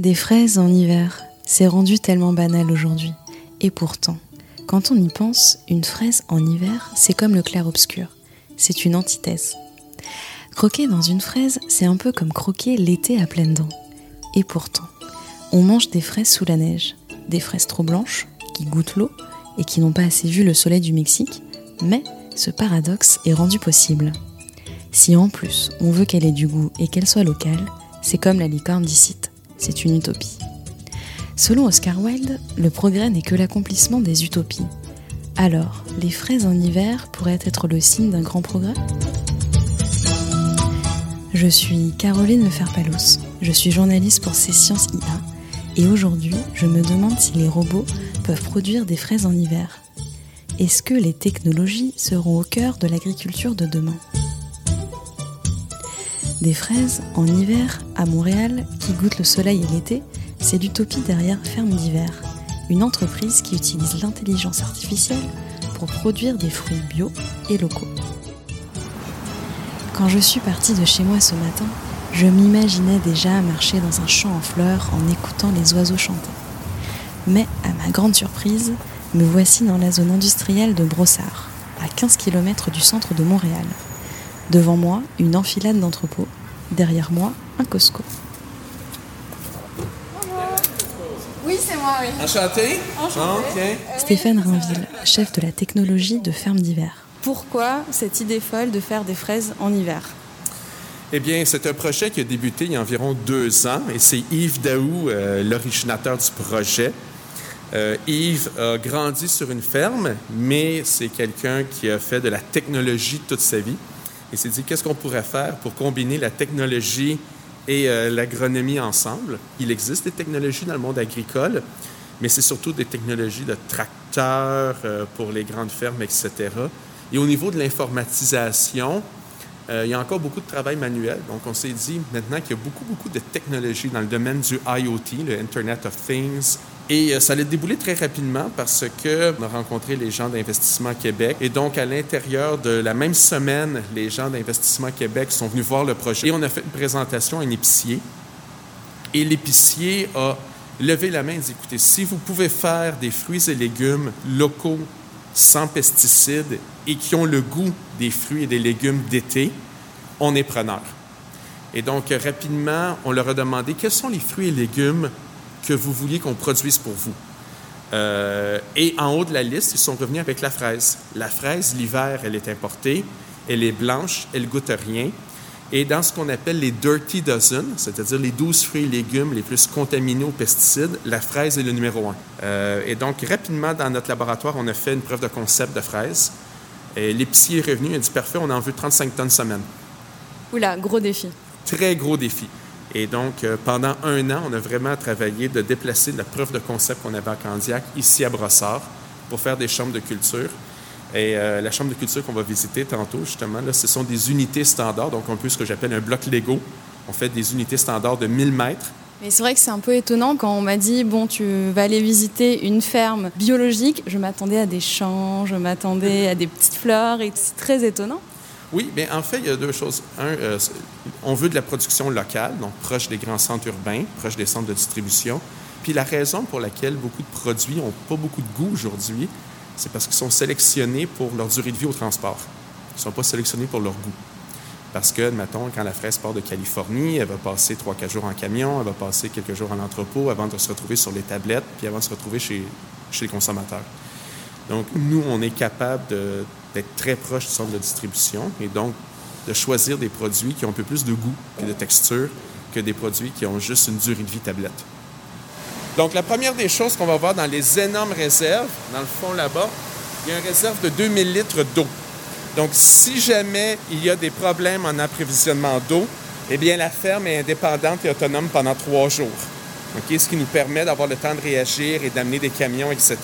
Des fraises en hiver, c'est rendu tellement banal aujourd'hui. Et pourtant, quand on y pense, une fraise en hiver, c'est comme le clair-obscur. C'est une antithèse. Croquer dans une fraise, c'est un peu comme croquer l'été à pleines dents. Et pourtant, on mange des fraises sous la neige, des fraises trop blanches, qui goûtent l'eau et qui n'ont pas assez vu le soleil du Mexique, mais ce paradoxe est rendu possible. Si en plus on veut qu'elle ait du goût et qu'elle soit locale, c'est comme la licorne d'Icite, c'est une utopie. Selon Oscar Wilde, le progrès n'est que l'accomplissement des utopies. Alors, les fraises en hiver pourraient être le signe d'un grand progrès? Je suis Caroline Leferpalos, je suis journaliste pour C'est Sciences IA, et aujourd'hui, je me demande si les robots peuvent produire des fraises en hiver. Est-ce que les technologies seront au cœur de l'agriculture de demain? Des fraises en hiver à Montréal qui goûtent le soleil et l'été c'est l'utopie derrière Ferme d'hiver, une entreprise qui utilise l'intelligence artificielle pour produire des fruits bio et locaux. Quand je suis partie de chez moi ce matin, je m'imaginais déjà marcher dans un champ en fleurs en écoutant les oiseaux chanter. Mais à ma grande surprise, me voici dans la zone industrielle de Brossard, à 15 km du centre de Montréal. Devant moi, une enfilade d'entrepôts, derrière moi, un Costco. Enchanté. Stéphane Rainville, chef de la technologie de Ferme d'hiver. Pourquoi cette idée folle de faire des fraises en hiver? Eh bien, c'est un projet qui a débuté il y a environ deux ans et c'est Yves Daou, euh, l'originateur du projet. Euh, Yves a grandi sur une ferme, mais c'est quelqu'un qui a fait de la technologie toute sa vie. Il s'est dit, qu'est-ce qu'on pourrait faire pour combiner la technologie et euh, l'agronomie ensemble? Il existe des technologies dans le monde agricole, mais c'est surtout des technologies de tracteurs euh, pour les grandes fermes, etc. Et au niveau de l'informatisation, euh, il y a encore beaucoup de travail manuel. Donc, on s'est dit maintenant qu'il y a beaucoup, beaucoup de technologies dans le domaine du IoT, le Internet of Things, et euh, ça allait débouler très rapidement parce que on a rencontré les gens d'Investissement Québec. Et donc, à l'intérieur de la même semaine, les gens d'Investissement Québec sont venus voir le projet. Et on a fait une présentation à un épicier. Et l'épicier a levé la main et dit, écoutez, si vous pouvez faire des fruits et légumes locaux sans pesticides et qui ont le goût des fruits et des légumes d'été, on est preneur. Et donc, rapidement, on leur a demandé quels sont les fruits et légumes que vous vouliez qu'on produise pour vous. Euh, et en haut de la liste, ils sont revenus avec la fraise. La fraise, l'hiver, elle est importée, elle est blanche, elle goûte rien. Et dans ce qu'on appelle les dirty dozen, c'est-à-dire les 12 fruits et légumes les plus contaminés aux pesticides, la fraise est le numéro un. Euh, et donc, rapidement, dans notre laboratoire, on a fait une preuve de concept de fraise. L'épicier est revenu, il a dit Parfait, on en veut 35 tonnes semaine. Oula, gros défi. Très gros défi. Et donc, euh, pendant un an, on a vraiment travaillé de déplacer la preuve de concept qu'on avait à Candiac ici à Brossard pour faire des chambres de culture. Et euh, la chambre de culture qu'on va visiter tantôt, justement, ce sont des unités standards, donc un peu ce que j'appelle un bloc Lego. On fait des unités standards de 1000 mètres. Mais c'est vrai que c'est un peu étonnant quand on m'a dit bon tu vas aller visiter une ferme biologique. Je m'attendais à des champs, je m'attendais à des petites fleurs et c'est très étonnant. Oui, bien en fait, il y a deux choses. Un, euh, on veut de la production locale, donc proche des grands centres urbains, proche des centres de distribution. Puis la raison pour laquelle beaucoup de produits n'ont pas beaucoup de goût aujourd'hui, c'est parce qu'ils sont sélectionnés pour leur durée de vie au transport. Ils ne sont pas sélectionnés pour leur goût. Parce que, mettons, quand la fraise part de Californie, elle va passer trois, quatre jours en camion, elle va passer quelques jours en entrepôt avant de se retrouver sur les tablettes, puis avant de se retrouver chez, chez les consommateurs. Donc, nous, on est capable d'être très proche du centre de distribution et donc de choisir des produits qui ont un peu plus de goût et de texture que des produits qui ont juste une durée de vie tablette. Donc, la première des choses qu'on va voir dans les énormes réserves, dans le fond là-bas, il y a une réserve de 2000 litres d'eau. Donc, si jamais il y a des problèmes en approvisionnement d'eau, eh bien, la ferme est indépendante et autonome pendant trois jours. Ce qui nous permet d'avoir le temps de réagir et d'amener des camions, etc.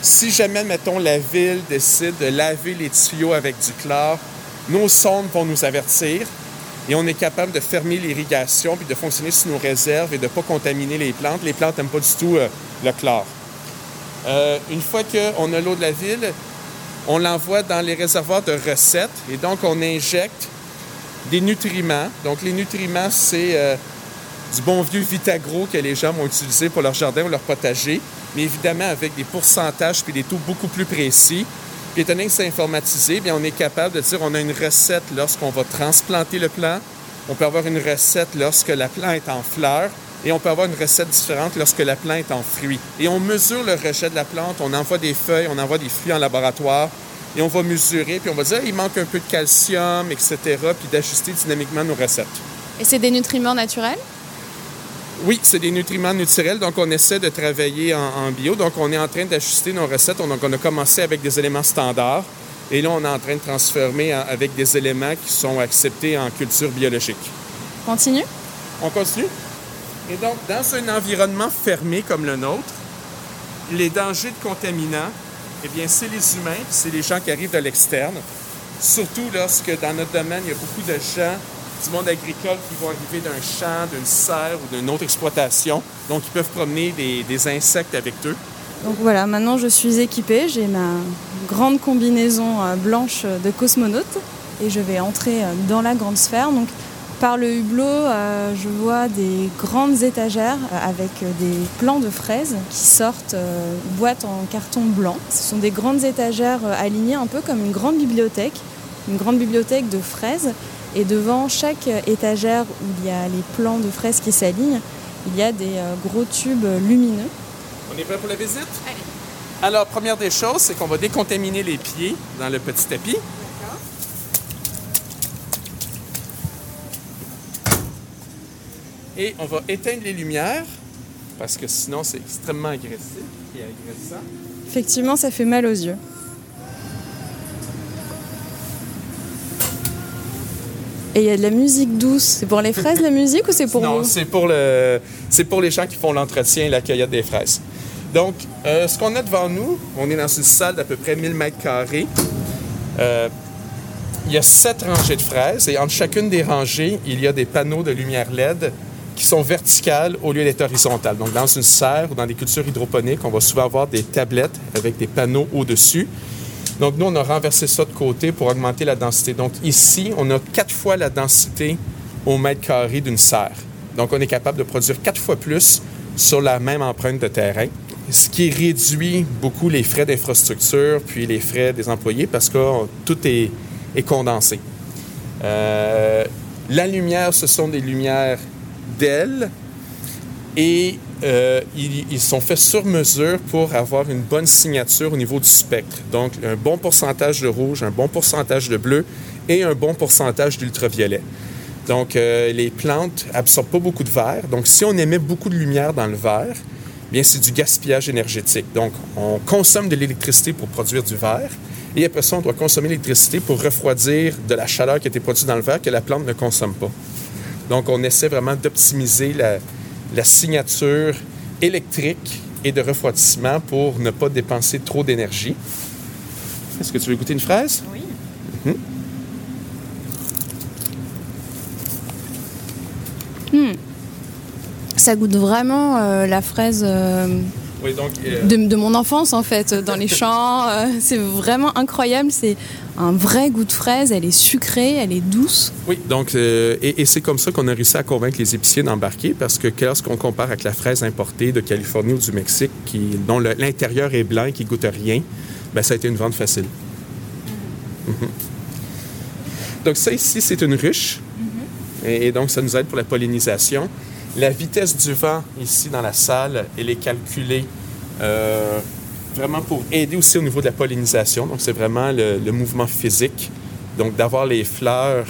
Si jamais, mettons, la ville décide de laver les tuyaux avec du chlore, nos sondes vont nous avertir et on est capable de fermer l'irrigation puis de fonctionner sur nos réserves et de ne pas contaminer les plantes. Les plantes n'aiment pas du tout euh, le chlore. Euh, une fois qu'on a l'eau de la ville, on l'envoie dans les réservoirs de recettes et donc on injecte des nutriments. Donc les nutriments, c'est euh, du bon vieux Vitagro que les gens vont utiliser pour leur jardin ou leur potager, mais évidemment avec des pourcentages puis des taux beaucoup plus précis. Puis étant donné que c'est informatisé, bien, on est capable de dire on a une recette lorsqu'on va transplanter le plant, on peut avoir une recette lorsque la plante est en fleur, et on peut avoir une recette différente lorsque la plante est en fruit. Et on mesure le rejet de la plante, on envoie des feuilles, on envoie des fruits en laboratoire, et on va mesurer, puis on va dire il manque un peu de calcium, etc., puis d'ajuster dynamiquement nos recettes. Et c'est des nutriments naturels? Oui, c'est des nutriments naturels, donc on essaie de travailler en, bio. Donc on est en train d'ajuster nos recettes. Donc on a commencé avec des éléments standards et là on est en train de transformer avec des éléments qui sont acceptés en culture biologique. Continue? On continue? Et donc, dans un environnement fermé comme le nôtre, les dangers de contaminants, eh bien, c'est les humains, c'est les gens qui arrivent de l'externe. Surtout lorsque dans notre domaine, il y a beaucoup de gens du monde agricole qui vont arriver d'un champ, d'une serre ou d'une autre exploitation. Donc, ils peuvent promener des, insectes avec eux. Donc voilà, maintenant je suis équipée, j'ai ma grande combinaison euh, blanche de cosmonaute et je vais entrer euh, dans la grande sphère. Donc par le hublot, euh, je vois des grandes étagères avec des plants de fraises qui sortent boîtes en carton blanc. Ce sont des grandes étagères alignées un peu comme une grande bibliothèque, une grande bibliothèque de fraises. Et devant chaque étagère où il y a les plants de fraises qui s'alignent, il y a des gros tubes lumineux. On est prêt pour la visite? Allez. Alors, première des choses, c'est qu'on va décontaminer les pieds dans le petit tapis. Et on va éteindre les lumières parce que sinon c'est extrêmement agressif et agressant. Effectivement, ça fait mal aux yeux. Et il y a de la musique douce. C'est pour les fraises la musique ou c'est pour non, c'est pour le, pour les gens qui font l'entretien et la cueillette des fraises. Donc, euh, ce qu'on a devant nous, on est dans une salle d'à peu près 1000 mètres carrés. Euh, il y a sept rangées de fraises et entre chacune des rangées, il y a des panneaux de lumière LED qui sont verticales au lieu d'être horizontales. Donc, dans une serre ou dans des cultures hydroponiques, on va souvent avoir des tablettes avec des panneaux au-dessus. Donc, nous, on a renversé ça de côté pour augmenter la densité. Donc, ici, on a quatre fois la densité au mètre carré d'une serre. Donc, on est capable de produire quatre fois plus sur la même empreinte de terrain, ce qui réduit beaucoup les frais d'infrastructure puis les frais des employés parce que tout est, condensé. Euh, la lumière, ce sont des lumières d'ailes et euh, ils, sont faits sur mesure pour avoir une bonne signature au niveau du spectre. Donc, un bon pourcentage de rouge, un bon pourcentage de bleu et un bon pourcentage d'ultraviolet. Donc, euh, les plantes absorbent pas beaucoup de verre. Donc, si on émet beaucoup de lumière dans le verre, bien, c'est du gaspillage énergétique. Donc, on consomme de l'électricité pour produire du verre. Et après ça, on doit consommer l'électricité pour refroidir de la chaleur qui a été produite dans le verre que la plante ne consomme pas. Donc, on essaie vraiment d'optimiser la, signature électrique et de refroidissement pour ne pas dépenser trop d'énergie. Est-ce que tu veux goûter une fraise? Oui. Hmm. Ça goûte vraiment euh, la fraise euh, euh, de, mon enfance en fait, dans les champs. c'est vraiment incroyable. C'est un vrai goût de fraise, elle est sucrée, elle est douce. Oui, donc, euh, et, c'est comme ça qu'on a réussi à convaincre les épiciers d'embarquer parce que lorsqu'on compare avec la fraise importée de Californie ou du Mexique, qui, dont l'intérieur est blanc et qui goûte rien, ben, ça a été une vente facile. Mhm. Donc, ça ici, c'est une ruche. Mhm. et, donc, ça nous aide pour la pollinisation. La vitesse du vent ici dans la salle, elle est calculée. Euh, vraiment pour aider aussi au niveau de la pollinisation. Donc, c'est vraiment le, mouvement physique. Donc, d'avoir les fleurs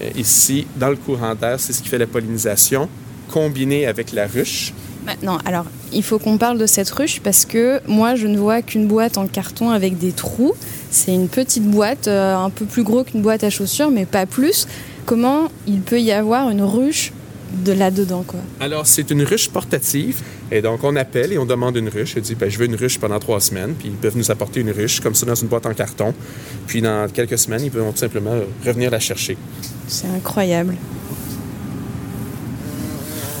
euh, ici dans le courant d'air, c'est ce qui fait la pollinisation, combiné avec la ruche. Maintenant, alors, il faut qu'on parle de cette ruche parce que moi, je ne vois qu'une boîte en carton avec des trous. C'est une petite boîte, euh, un peu plus gros qu'une boîte à chaussures, mais pas plus. Comment il peut y avoir une ruche de là-dedans, quoi. Alors, c'est une ruche portative. Et donc, on appelle et on demande une ruche. On dit, ben, je veux une ruche pendant trois semaines. Puis, ils peuvent nous apporter une ruche, comme ça, dans une boîte en carton. Puis, dans quelques semaines, ils vont tout simplement revenir la chercher. C'est incroyable.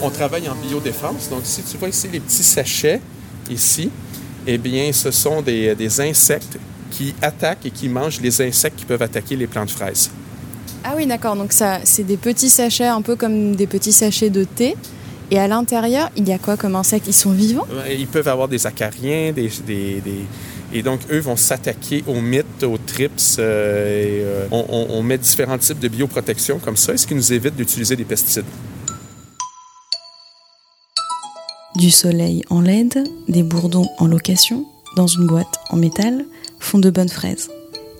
On travaille en biodéfense. Donc, si tu vois ici les petits sachets, ici, eh bien, ce sont des, des insectes qui attaquent et qui mangent les insectes qui peuvent attaquer les plantes fraises. Ah oui, d'accord. Donc ça, c'est des petits sachets, un peu comme des petits sachets de thé. Et à l'intérieur, il y a quoi comme insectes? Ils sont vivants? Ils peuvent avoir des acariens, des, et donc eux vont s'attaquer aux mythes, aux trips. Euh, et, euh, on, on met différents types de bioprotection comme ça, ce qui nous évite d'utiliser des pesticides? Du soleil en LED, des bourdons en location, dans une boîte en métal, font de bonnes fraises.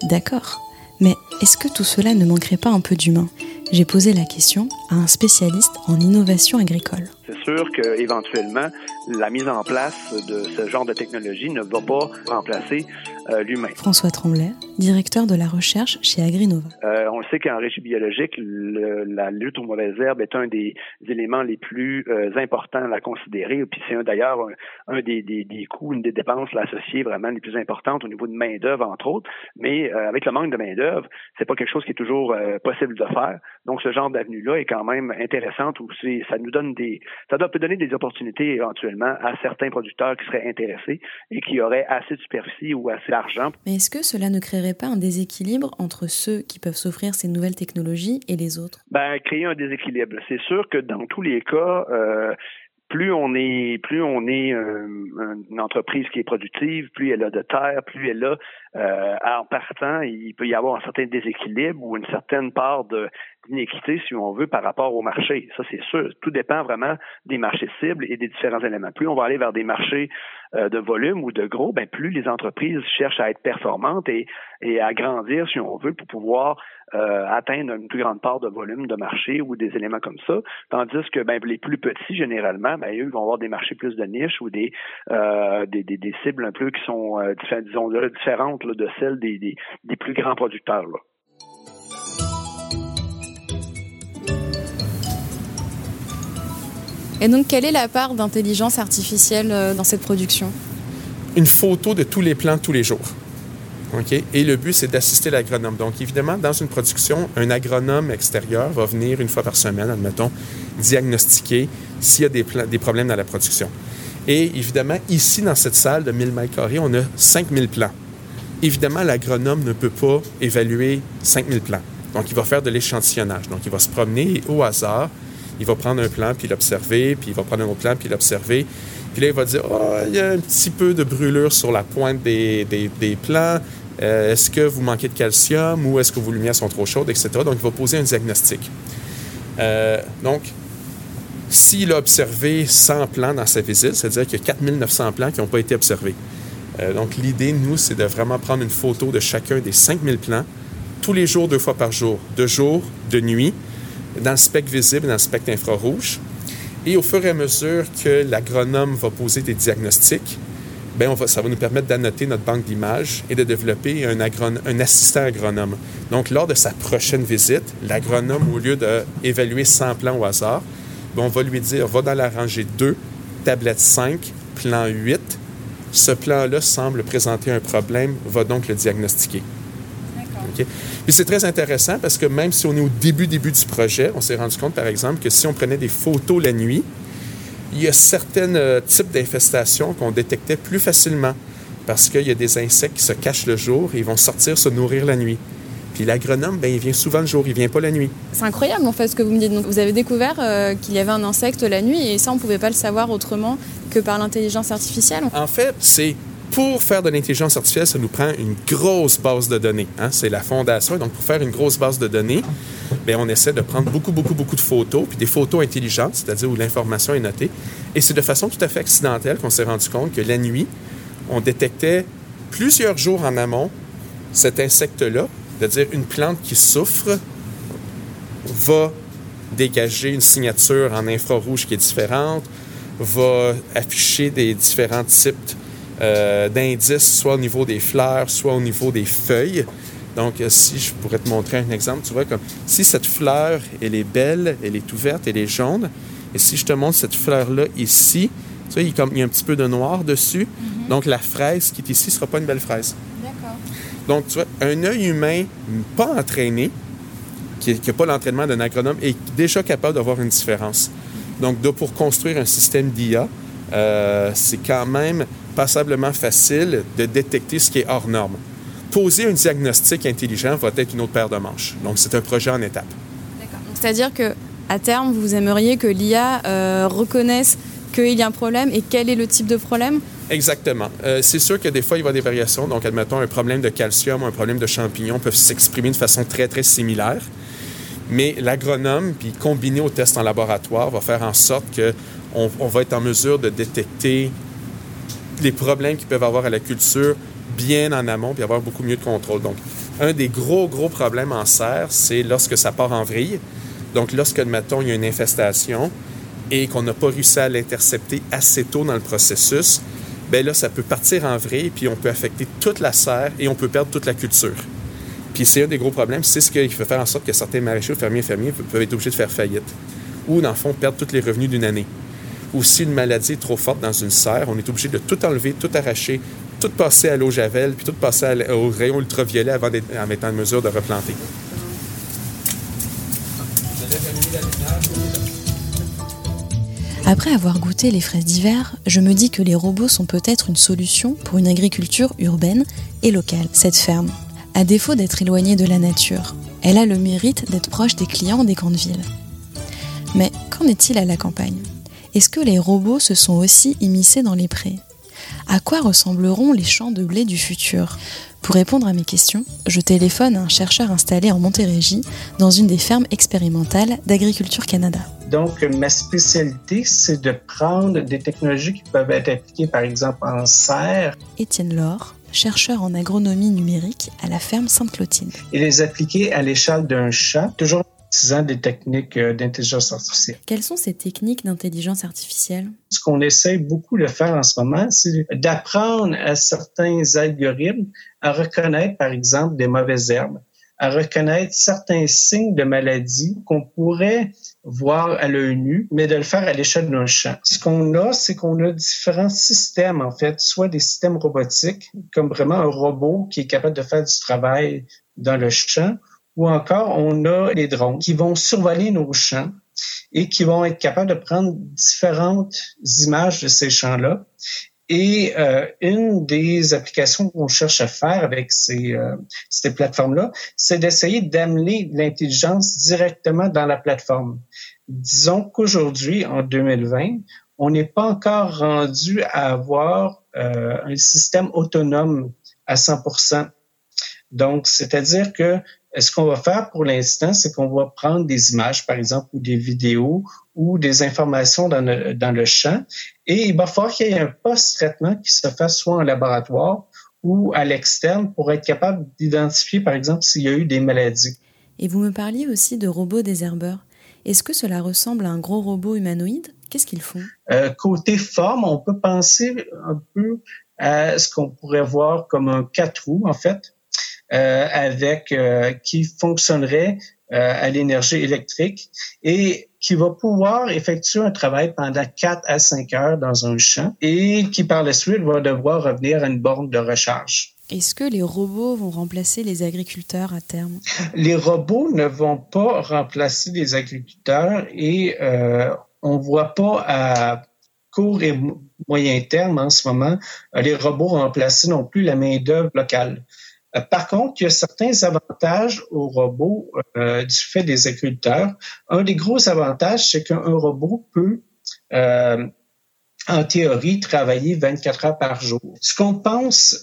D'accord. Mais est-ce que tout cela ne manquerait pas un peu d'humain? J'ai posé la question à un spécialiste en innovation agricole. C'est sûr qu'éventuellement, la mise en place de ce genre de technologie ne va pas remplacer euh, l'humain. François Tremblay, directeur de la recherche chez Agrinova. Euh, on sait qu'en régie biologique, la lutte aux mauvaises herbes est un des éléments les plus euh, importants à considérer. Puis c'est d'ailleurs un, des, des, des, coûts, une des dépenses associées vraiment les plus importantes au niveau de main d'œuvre entre autres. Mais avec le manque de main d'œuvre, c'est pas quelque chose qui est toujours possible de faire. Donc ce genre d'avenue là est quand même intéressante où ça nous donne des, ça doit peut donner des opportunités éventuellement à certains producteurs qui seraient intéressés et qui auraient assez de superficie ou assez Mais est-ce que cela ne créerait pas un déséquilibre entre ceux qui peuvent s'offrir ces nouvelles technologies et les autres? Ben, créer un déséquilibre. C'est sûr que dans tous les cas, euh, plus on est plus on est euh, une entreprise qui est productive, plus elle a de terre, plus elle a euh, en partant, il peut y avoir un certain déséquilibre ou une certaine part d'inéquité, si on veut, par rapport au marché. Ça, c'est sûr. Tout dépend vraiment des marchés cibles et des différents éléments. Plus on va aller vers des marchés de volume ou de gros, ben plus les entreprises cherchent à être performantes et, à grandir, si on veut, pour pouvoir euh, atteindre une plus grande part de volume de marché ou des éléments comme ça. Tandis que ben, les plus petits, généralement, ben, eux vont avoir des marchés plus de niche ou des, euh, des, cibles un peu qui sont, disons, différentes de celle des, plus grands producteurs. Et donc, quelle est la part d'intelligence artificielle euh, dans cette production? Une photo de tous les plants tous les jours. Et le but, c'est d'assister l'agronome. Donc, évidemment, dans une production, un agronome extérieur va venir une fois par semaine, admettons, diagnostiquer s'il y a des, problèmes dans la production. Et évidemment, ici, dans cette salle de 1000 mètres carrés, on a 5000 plants. Évidemment, l'agronome ne peut pas évaluer 5000 plants. Donc, il va faire de l'échantillonnage. Donc, il va se promener au hasard. Il va prendre un plan, puis l'observer, puis il va prendre un autre plan, puis l'observer. Puis là, il va dire, oh, il y a un petit peu de brûlure sur la pointe des, des, plants. Euh, est-ce que vous manquez de calcium ou est-ce que vos lumières sont trop chaudes, etc. Donc, il va poser un diagnostic. Euh, donc, s'il a observé 100 plants dans sa visite, c'est-à-dire qu'il y a 4900 plants qui n'ont pas été observés. Euh, donc, l'idée, nous, c'est de vraiment prendre une photo de chacun des 5000 plants, tous les jours, deux fois par jour, de jour, de nuit, dans le spectre visible, dans le spectre infrarouge. Et au fur et à mesure que l'agronome va poser des diagnostics, bien, on va, ça va nous permettre d'annoter notre banque d'images et de développer un, un, assistant agronome. Donc, lors de sa prochaine visite, l'agronome, au lieu d'évaluer 100 plants au hasard, bien, on va lui dire, va dans la rangée 2, tablette 5, plan 8, ce plan-là semble présenter un problème, va donc le diagnostiquer. Okay? Puis c'est très intéressant parce que même si on est au début, début du projet, on s'est rendu compte, par exemple, que si on prenait des photos la nuit, il y a certains euh, types d'infestations qu'on détectait plus facilement parce qu'il y a des insectes qui se cachent le jour et ils vont sortir se nourrir la nuit. Puis l'agronome, ben, il vient souvent le jour, il vient pas la nuit. C'est incroyable en fait ce que vous me dites. Donc, vous avez découvert euh, qu'il y avait un insecte la nuit et ça on pouvait pas le savoir autrement que par l'intelligence artificielle. En fait, c'est pour faire de l'intelligence artificielle, ça nous prend une grosse base de données. Hein. C'est la fondation. Donc, pour faire une grosse base de données, bien, on essaie de prendre beaucoup, beaucoup, beaucoup de photos, puis des photos intelligentes, c'est-à-dire où l'information est notée. Et c'est de façon tout à fait accidentelle qu'on s'est rendu compte que la nuit, on détectait plusieurs jours en amont cet insecte-là, c'est-à-dire une plante qui souffre va dégager une signature en infrarouge qui est différente, va afficher des différents types euh, d'indices, soit au niveau des fleurs, soit au niveau des feuilles. Donc, euh, si je pourrais te montrer un exemple, tu vois, comme si cette fleur, elle est belle, elle est ouverte, elle est jaune, et si je te montre cette fleur-là ici, tu vois, il y, a il y a un petit peu de noir dessus. Mm-hmm. Donc, la fraise qui est ici ne sera pas une belle fraise. D'accord. Donc, tu vois, un œil humain pas entraîné, qui n'a pas l'entraînement d'un agronome, est déjà capable d'avoir une différence. Donc, pour construire un système d'IA, euh, c'est quand même passablement facile de détecter ce qui est hors norme. poser un diagnostic intelligent va être une autre paire de manches. Donc, c'est un projet en étape. D'accord. C'est-à-dire que à terme, vous aimeriez que l'IA euh, reconnaisse qu'il y a un problème et quel est le type de problème? Exactement. Euh, c'est sûr que des fois, il y avoir des variations. Donc, admettons, un problème de calcium, un problème de champignons peuvent s'exprimer de façon très, très similaire. Mais l'agronome, puis combiné au test en laboratoire, va faire en sorte qu'on on va être en mesure de détecter les problèmes qu'ils peuvent avoir à la culture bien en amont, puis avoir beaucoup mieux de contrôle. Donc, un des gros, gros problèmes en serre, c'est lorsque ça part en vrille. Donc, lorsque, admettons, il y a une infestation et qu'on n'a pas réussi à l'intercepter assez tôt dans le processus, ben là, ça peut partir en vrille, puis on peut affecter toute la serre et on peut perdre toute la culture. Puis c'est un des gros problèmes, c'est ce qui fait faire en sorte que certains maraîchers, fermiers, fermiers peuvent être obligés de faire faillite. Ou, dans le fond, perdre tous les revenus d'une année. Ou si une maladie est trop forte dans une serre, on est obligé de tout enlever, tout arracher, tout passer à l'eau javel, puis tout passer au rayon ultraviolet avant d'être en mesure de replanter. Après avoir goûté les fraises d'hiver, je me dis que les robots sont peut-être une solution pour une agriculture urbaine et locale. Cette ferme, à défaut d'être éloignée de la nature, elle a le mérite d'être proche des clients des grandes villes. Mais qu'en est-il à la campagne? Est-ce que les robots se sont aussi immiscés dans les prés? À quoi ressembleront les champs de blé du futur? Pour répondre à mes questions, je téléphone à un chercheur installé en Montérégie dans une des fermes expérimentales d'Agriculture Canada. Donc, ma spécialité, c'est de prendre des technologies qui peuvent être appliquées, par exemple, en serre. Étienne Laure, chercheur en agronomie numérique à la ferme Sainte-Clotilde. Et les appliquer à l'échelle d'un champ, toujours utilisant des techniques euh, d'intelligence artificielle. Quelles sont ces techniques d'intelligence artificielle? Ce qu'on essaie beaucoup de faire en ce moment, c'est d'apprendre à certains algorithmes à reconnaître, par exemple, des mauvaises herbes, à reconnaître certains signes de maladie qu'on pourrait voir à l'œil nu, mais de le faire à l'échelle d'un champ. Ce qu'on a, c'est qu'on a différents systèmes, en fait, soit des systèmes robotiques, comme vraiment un robot qui est capable de faire du travail dans le champ, ou encore on a les drones qui vont survoler nos champs et qui vont être capables de prendre différentes images de ces champs-là. Et euh, une des applications qu'on cherche à faire avec ces, euh, ces plateformes-là, c'est d'essayer d'amener l'intelligence directement dans la plateforme. Disons qu'aujourd'hui, en 2020, on n'est pas encore rendu à avoir euh, un système autonome à 100% donc, c'est-à-dire que ce qu'on va faire pour l'instant, c'est qu'on va prendre des images, par exemple, ou des vidéos ou des informations dans le, dans le champ, et il va falloir qu'il y ait un post-traitement qui se fasse soit en laboratoire ou à l'externe pour être capable d'identifier, par exemple, s'il y a eu des maladies. Et vous me parliez aussi de robots désherbeurs. Est-ce que cela ressemble à un gros robot humanoïde? Qu'est-ce qu'ils font? Euh, Côté forme, on peut penser un peu à ce qu'on pourrait voir comme un quatre roues, en fait, avec euh, qui fonctionnerait euh, à l'énergie électrique et qui va pouvoir effectuer un travail pendant 4 à 5 heures dans un champ et qui par la suite va devoir revenir à une borne de recharge. Est-ce que les robots vont remplacer les agriculteurs à terme? Les robots ne vont pas remplacer les agriculteurs et euh, on voit pas à court et moyen terme en ce moment les robots remplacer non plus la main d'œuvre locale. Euh, par contre, il y a certains avantages aux robots euh, du fait des agriculteurs. Un des gros avantages, c'est qu'un robot peut, euh, en théorie, travailler 24 heures par jour. Ce qu'on pense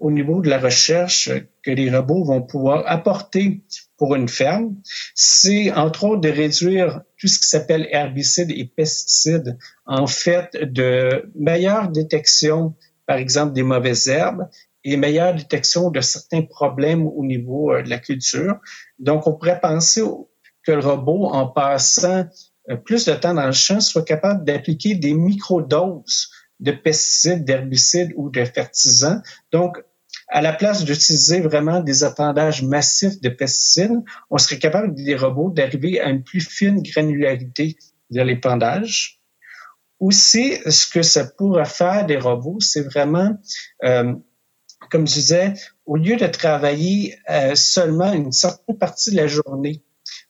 au niveau de la recherche que les robots vont pouvoir apporter pour une ferme, c'est entre autres de réduire tout ce qui s'appelle herbicides et pesticides, en fait, de meilleure détection par exemple des mauvaises herbes et meilleure détection de certains problèmes au niveau euh, de la culture. Donc, on pourrait penser que le robot, en passant euh, plus de temps dans le champ, soit capable d'appliquer des microdoses de pesticides, d'herbicides ou de fertilisants. Donc, à la place d'utiliser vraiment des attendages massifs de pesticides, on serait capable, des robots, d'arriver à une plus fine granularité de l'épandage. Aussi, ce que ça pourrait faire des robots, c'est vraiment euh, comme je disais, au lieu de travailler euh, seulement une certaine partie de la journée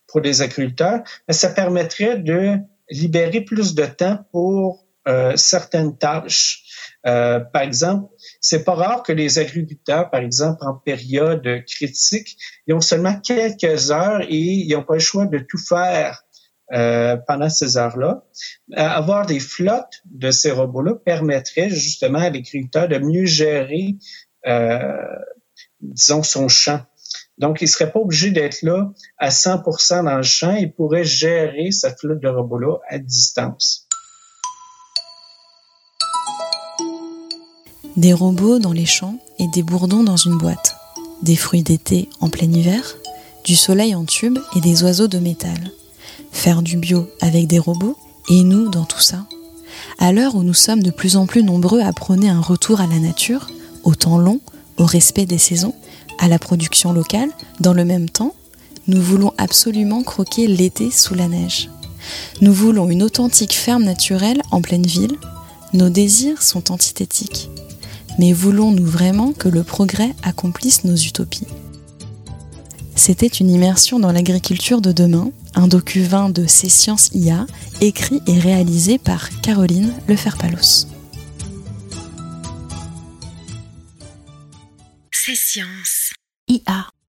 pour les agriculteurs, ça permettrait de libérer plus de temps pour euh, certaines tâches. Euh, par exemple, c'est pas rare que les agriculteurs, par exemple, en période critique, ils ont seulement quelques heures et ils n'ont pas le choix de tout faire euh, pendant ces heures-là. avoir des flottes de ces robots-là permettrait justement à l'agriculteur de mieux gérer, disons, son champ. Donc, il serait pas obligé d'être là à 100% dans le champ. Il pourrait gérer cette flotte de robots-là à distance. Des robots dans les champs et des bourdons dans une boîte. Des fruits d'été en plein hiver, du soleil en tube et des oiseaux de métal. Faire du bio avec des robots et nous dans tout ça? À l'heure où nous sommes de plus en plus nombreux à prôner un retour à la nature, au temps long, au respect des saisons, à la production locale, dans le même temps, nous voulons absolument croquer l'été sous la neige. Nous voulons une authentique ferme naturelle en pleine ville. Nos désirs sont antithétiques. Mais voulons-nous vraiment que le progrès accomplisse nos utopies? C'était une immersion dans l'agriculture de demain, un docu-vin de C Sciences IA, écrit et réalisé par Caroline Leferpalos. C'est science. IA.